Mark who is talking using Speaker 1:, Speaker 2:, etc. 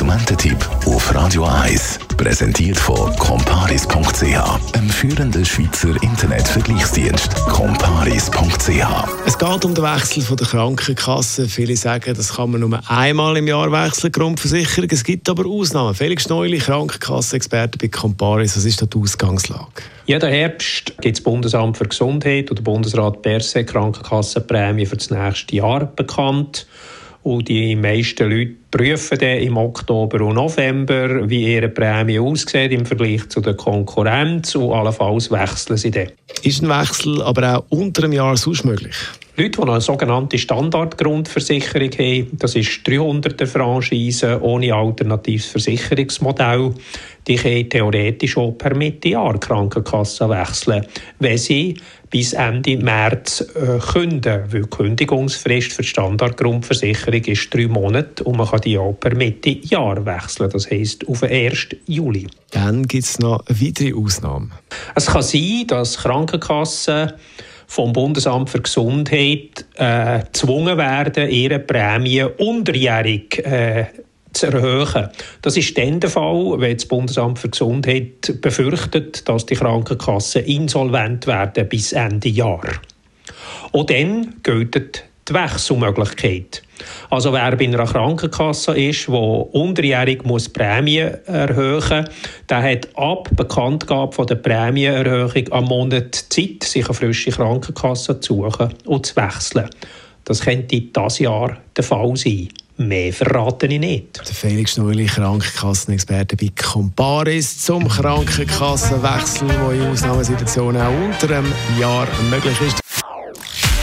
Speaker 1: Der Konsumententipp auf Radio 1 präsentiert von comparis.ch, einem führenden Schweizer Internetvergleichsdienst. comparis.ch.
Speaker 2: Es geht um den Wechsel von der Krankenkasse. Viele sagen, das kann man nur einmal im Jahr wechseln, Grundversicherung. Es gibt aber Ausnahmen. Felix Neuli, Krankenkassenexperte bei Comparis. Was ist da die Ausgangslage?
Speaker 3: Jeden Herbst gibt das Bundesamt für Gesundheit und der Bundesrat Berse Krankenkassenprämie für das nächste Jahr bekannt. Und die meisten Leute prüfen dann im Oktober und November, wie ihre Prämie aussieht im Vergleich zu der Konkurrenz und allenfalls wechseln sie dann.
Speaker 2: Ist ein Wechsel aber auch unter einem Jahr sonst möglich?
Speaker 3: Leute, die eine sogenannte Standardgrundversicherung haben, das ist 300 Franchise ohne alternatives Versicherungsmodell, die können theoretisch auch per Mitte-Jahr Krankenkasse wechseln, wenn sie bis Ende März äh, künden, weil die Kündigungsfrist für die Standardgrundversicherung ist drei Monate und man kann die auch per Mitte-Jahr wechseln, das heisst auf den 1. Juli.
Speaker 2: Dann gibt es noch weitere Ausnahmen.
Speaker 3: Es kann sein, dass Krankenkassen vom Bundesamt für Gesundheit äh, gezwungen werden, ihre Prämie unterjährig äh, zu erhöhen. Das ist dann der Fall, wenn das Bundesamt für Gesundheit befürchtet, dass die Krankenkassen insolvent werden bis Ende Jahr. Und dann gilt die Wechselmöglichkeit. Also wer bei einer Krankenkasse ist, wo unterjährig muss Prämie erhöhen, der hat ab Bekanntgabe von der Prämienerhöhung am Monat Zeit, sich eine frische Krankenkasse zu suchen und zu wechseln. Das könnte dieses Jahr der Fall sein. Mehr verrate ich nicht.
Speaker 2: Der Felix Schneuli, Krankenkassenexperte bei Comparis zum Krankenkassenwechsel, der in Ausnahmesituationen auch unter einem Jahr möglich ist.